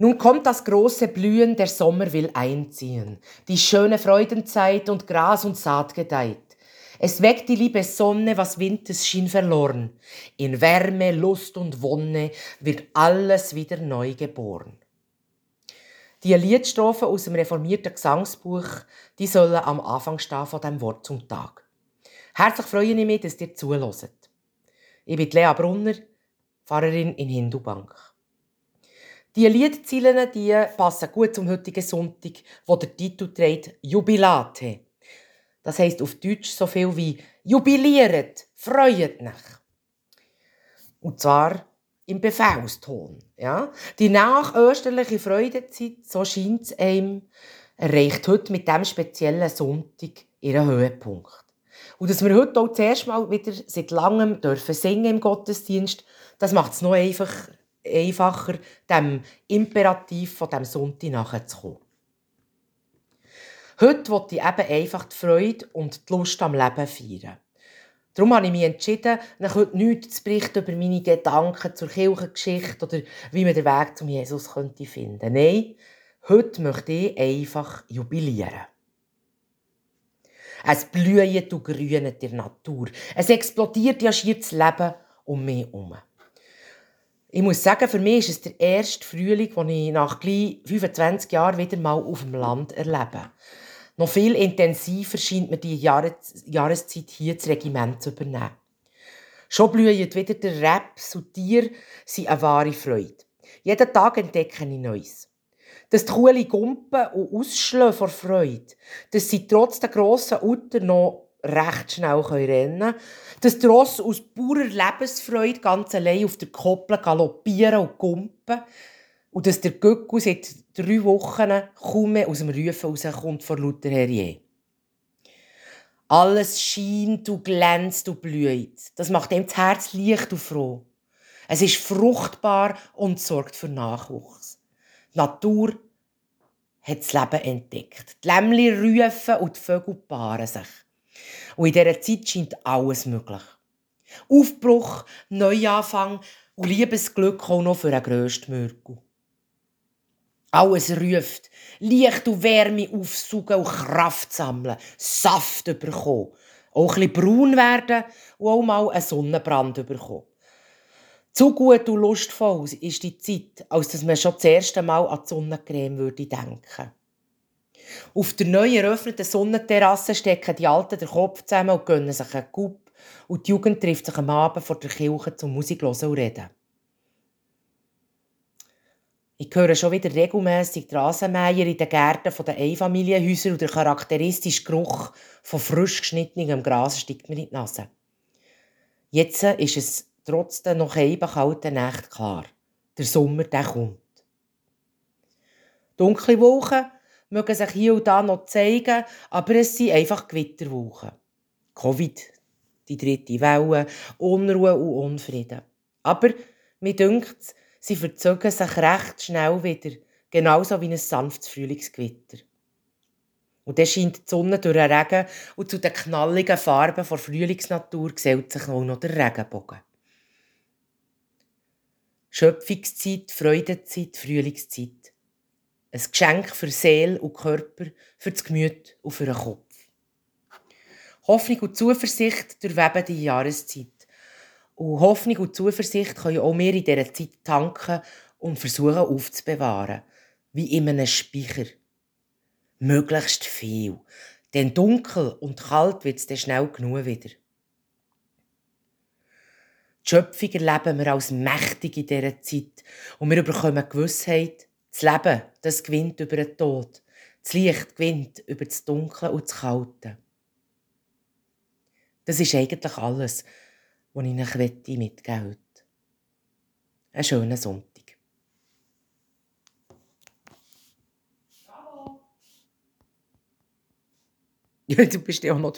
Nun kommt das große Blühen, der Sommer will einziehen, die schöne Freudenzeit und Gras und Saat gedeiht. Es weckt die liebe Sonne, was Winters schien verloren. In Wärme, Lust und Wonne wird alles wieder neu geboren. Die Liedstrophen aus dem reformierten Gesangsbuch, die sollen am Anfang stehen von dem Wort zum Tag. Herzlich freue ich mich, dass ihr zuhört. Ich bin Lea Brunner, Pfarrerin in Hindubank. Die Liedzeilen die passen gut zum heutigen Sonntag, wo der Titel trägt Jubilate. Das heißt auf Deutsch so viel wie Jubiliert, freut mich. Und zwar im Befehlston. Ja? Die nachösterliche Freudezeit, so scheint es einem, erreicht heute mit diesem speziellen Sonntag ihren Höhepunkt. Und dass wir heute auch zuerst mal wieder seit langem dürfen singen im Gottesdienst, das macht es noch einfach, einfacher, dem Imperativ von dem Sonntag nachzukommen. Heute wollte ich eben einfach die Freude und die Lust am Leben feiern. Darum habe ich mich entschieden, heute nichts zu berichten über meine Gedanken zur Kirchengeschichte oder wie man den Weg zum Jesus könnte finden. Nein, heute möchte ich einfach jubilieren. Es blüht und grünet der Natur. Es explodiert ja schier das Leben um mich herum. Ich muss sagen, für mich ist es der erste Frühling, den ich nach gleich 25 Jahren wieder mal auf dem Land erlebe. Noch viel intensiver scheint mir die Jahres Jahreszeit hier das Regiment zu übernehmen. Schon blüht wieder der Raps und Tier sind eine wahre Freude. Jeden Tag entdecke ich Neues. Dass die Kuhle gumpen und ausschlagen vor Freude. Dass sie trotz der grossen Utter noch recht schnell rennen können. Dass die Ross aus purer Lebensfreude ganz allein auf der Koppel galoppieren und gumpen und dass der Göcku seit drei Wochen kaum mehr aus dem Rufen rauskommt vor lauter Herrier. Alles scheint und glänzt und blüht. Das macht ihm das Herz leicht und froh. Es ist fruchtbar und sorgt für Nachwuchs. Die Natur hat das Leben entdeckt. Die Lämmli rufen und die Vögel paaren sich. Und in dieser Zeit scheint alles möglich. Aufbruch, Neuanfang und Liebesglück auch noch für den grössten Mörgel. Alles ruft. Licht und Wärme aufsaugen und Kraft sammeln. Saft bekommen. Auch bisschen braun werden und auch mal einen Sonnenbrand bekommen. Zu gut und lustvoll ist die Zeit, als dass man schon das erste Mal an die Sonnencreme würde denken Auf der neu eröffneten Sonnenterrasse stecken die Alten den Kopf zusammen und gönnen sich einen Coup. Und die Jugend trifft sich am Abend vor der Kirche zum Musik und reden. Ich höre schon wieder regelmässig die Rasenmäher in den Gärten der Einfamilienhäuser und der charakteristische Geruch von frisch geschnittenem Gras steigt mir in die Nase. Jetzt ist es trotz der noch kalten Nächte klar. Der Sommer, der kommt. Dunkle Wochen mögen sich hier und da noch zeigen, aber es sind einfach Gewitterwochen. Covid, die dritte Welle, Unruhe und Unfrieden. Aber mir dünkt Sie verzögern sich recht schnell wieder, genauso wie ein sanftes Frühlingsgewitter. Und dann scheint die Sonne durch den Regen und zu den knalligen Farben der Frühlingsnatur gesellt sich auch noch der Regenbogen. Schöpfungszeit, Freudenzeit, Frühlingszeit. Ein Geschenk für Seele und Körper, für das Gemüt und für den Kopf. Hoffnung und Zuversicht durchweben die Jahreszeit. Und Hoffnung und Zuversicht können auch wir in dieser Zeit tanken und versuchen aufzubewahren. Wie in einem Speicher. Möglichst viel. Denn dunkel und kalt wird es dann schnell genug wieder. Die Schöpfung erleben wir als mächtig in dieser Zeit. Und wir bekommen Gewissheit, das Leben, das gewinnt über den Tod. Das Licht gewinnt über das Dunkle und das Kalte. Das ist eigentlich alles, was ich euch mitgeben möchte. Einen schönen Sonntag. Ja, du bist ja auch noch drauf.